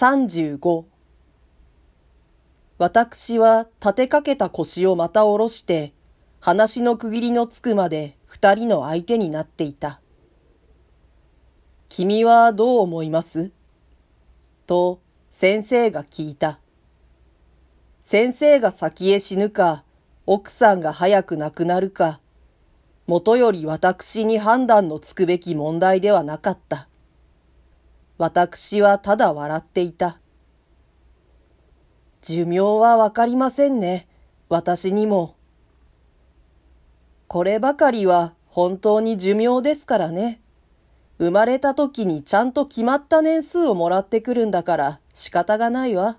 35私は立てかけた腰をまた下ろして、話の区切りのつくまで二人の相手になっていた。君はどう思います？と先生が聞いた。先生が先へ死ぬか、奥さんが早く亡くなるか、もとより私に判断のつくべき問題ではなかった。私はただ笑っていた。寿命はわかりませんね。私にも。こればかりは本当に寿命ですからね。生まれた時にちゃんと決まった年数をもらってくるんだから仕方がないわ。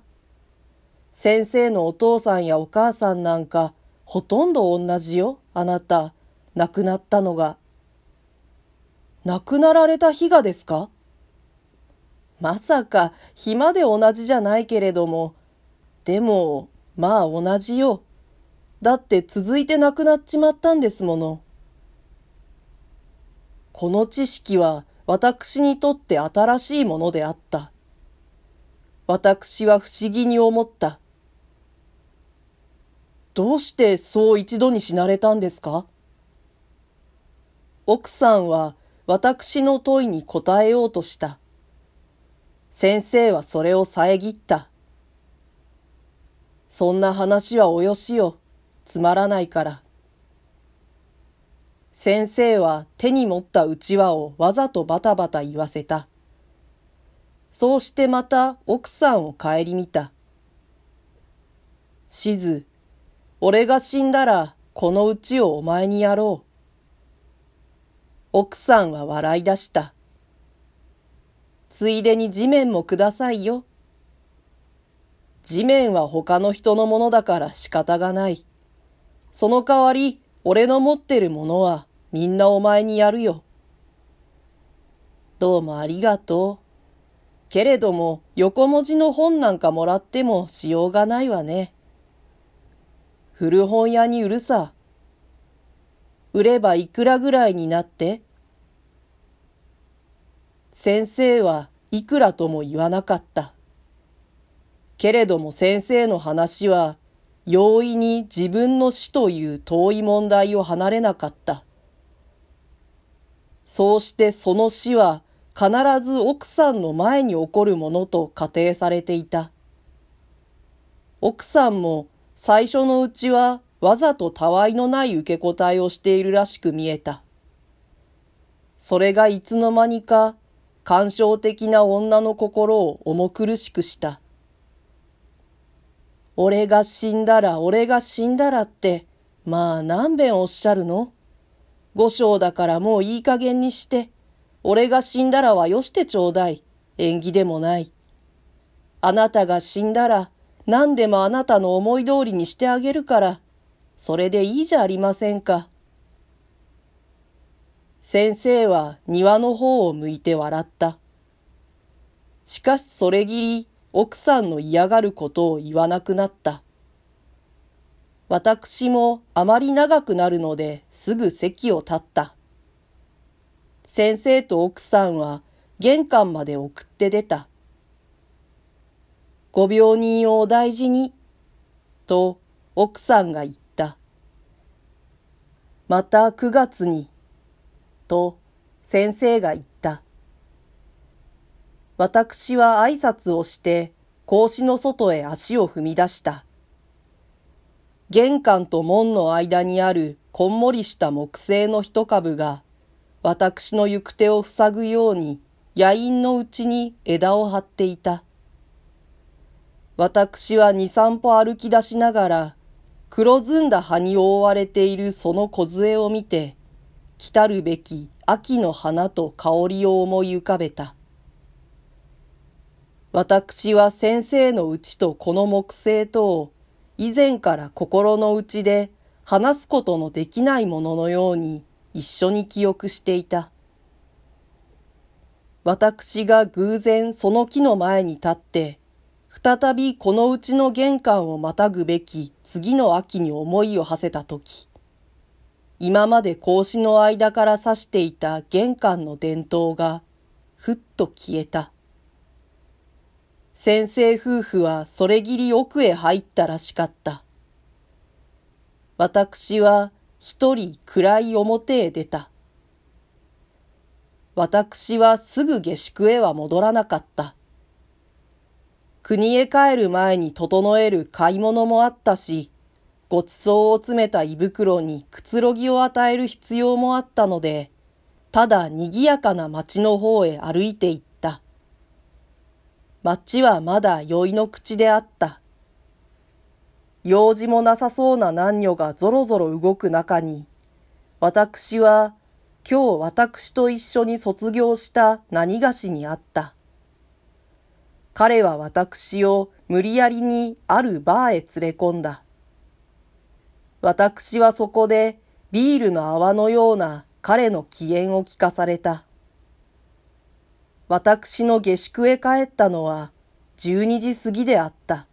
先生のお父さんやお母さんなんかほとんど同じよ、あなた。亡くなったのが。亡くなられた日がですか？まさか暇で同じじゃないけれども、でも、まあ同じよ。だって続いて亡くなっちまったんですもの。この知識は私にとって新しいものであった。私は不思議に思った。どうしてそう一度に死なれたんですか？奥さんは私の問いに答えようとした。先生はそれを遮った。そんな話はおよしよ。つまらないから。先生は手に持ったうちわをわざとバタバタ言わせた。そうしてまた奥さんを顧みた。しず、俺が死んだらこのうちをお前にやろう。奥さんは笑い出した。ついでに地面もくださいよ。地面は他の人のものだから仕方がない。その代わり、俺の持ってるものはみんなお前にやるよ。どうもありがとう。けれども、横文字の本なんかもらってもしようがないわね。古本屋に売るさ。売ればいくらぐらいになって？先生はいくらとも言わなかった。けれども先生の話は容易に自分の死という遠い問題を離れなかった。そうしてその死は必ず奥さんの前に起こるものと仮定されていた。奥さんも最初のうちはわざとたわいのない受け答えをしているらしく見えた。それがいつの間にか感傷的な女の心を重苦しくした。俺が死んだら俺が死んだらって、まあ何遍おっしゃるの？五章だからもういい加減にして、俺が死んだらはよしてちょうだい。縁起でもない。あなたが死んだら何でもあなたの思い通りにしてあげるから、それでいいじゃありませんか。先生は庭の方を向いて笑った。しかしそれぎり奥さんの嫌がることを言わなくなった。私もあまり長くなるのですぐ席を立った。先生と奥さんは玄関まで送って出た。ご病人をお大事に、と奥さんが言った。また9月に、と先生が言った。私は挨拶をして格子の外へ足を踏み出した。玄関と門の間にあるこんもりした木製の一株が私の行く手を塞ぐように野陰のうちに枝を張っていた。私は二三歩歩き出しながら、黒ずんだ葉に覆われているその梢を見て、来たるべき秋の花と香りを思い浮かべた。私は先生のうちとこの木星とを以前から心の内で話すことのできないもののように一緒に記憶していた。私が偶然その木の前に立って再びこのうちの玄関をまたぐべき次の秋に思いを馳せたとき、今まで格子の間から差していた玄関の伝統がふっと消えた。先生夫婦はそれぎり奥へ入ったらしかった。私は一人暗い表へ出た。私はすぐ下宿へは戻らなかった。国へ帰る前に整える買い物もあったし、ごちそうを詰めた胃袋にくつろぎを与える必要もあったので、ただ賑やかな町の方へ歩いて行った。町はまだ酔いの口であった。用事もなさそうな男女がぞろぞろ動く中に、私は今日私と一緒に卒業した何がしに会った。彼は私を無理やりにあるバーへ連れ込んだ。私はそこでビールの泡のような彼の機嫌を聞かされた。私の下宿へ帰ったのは12時過ぎであった。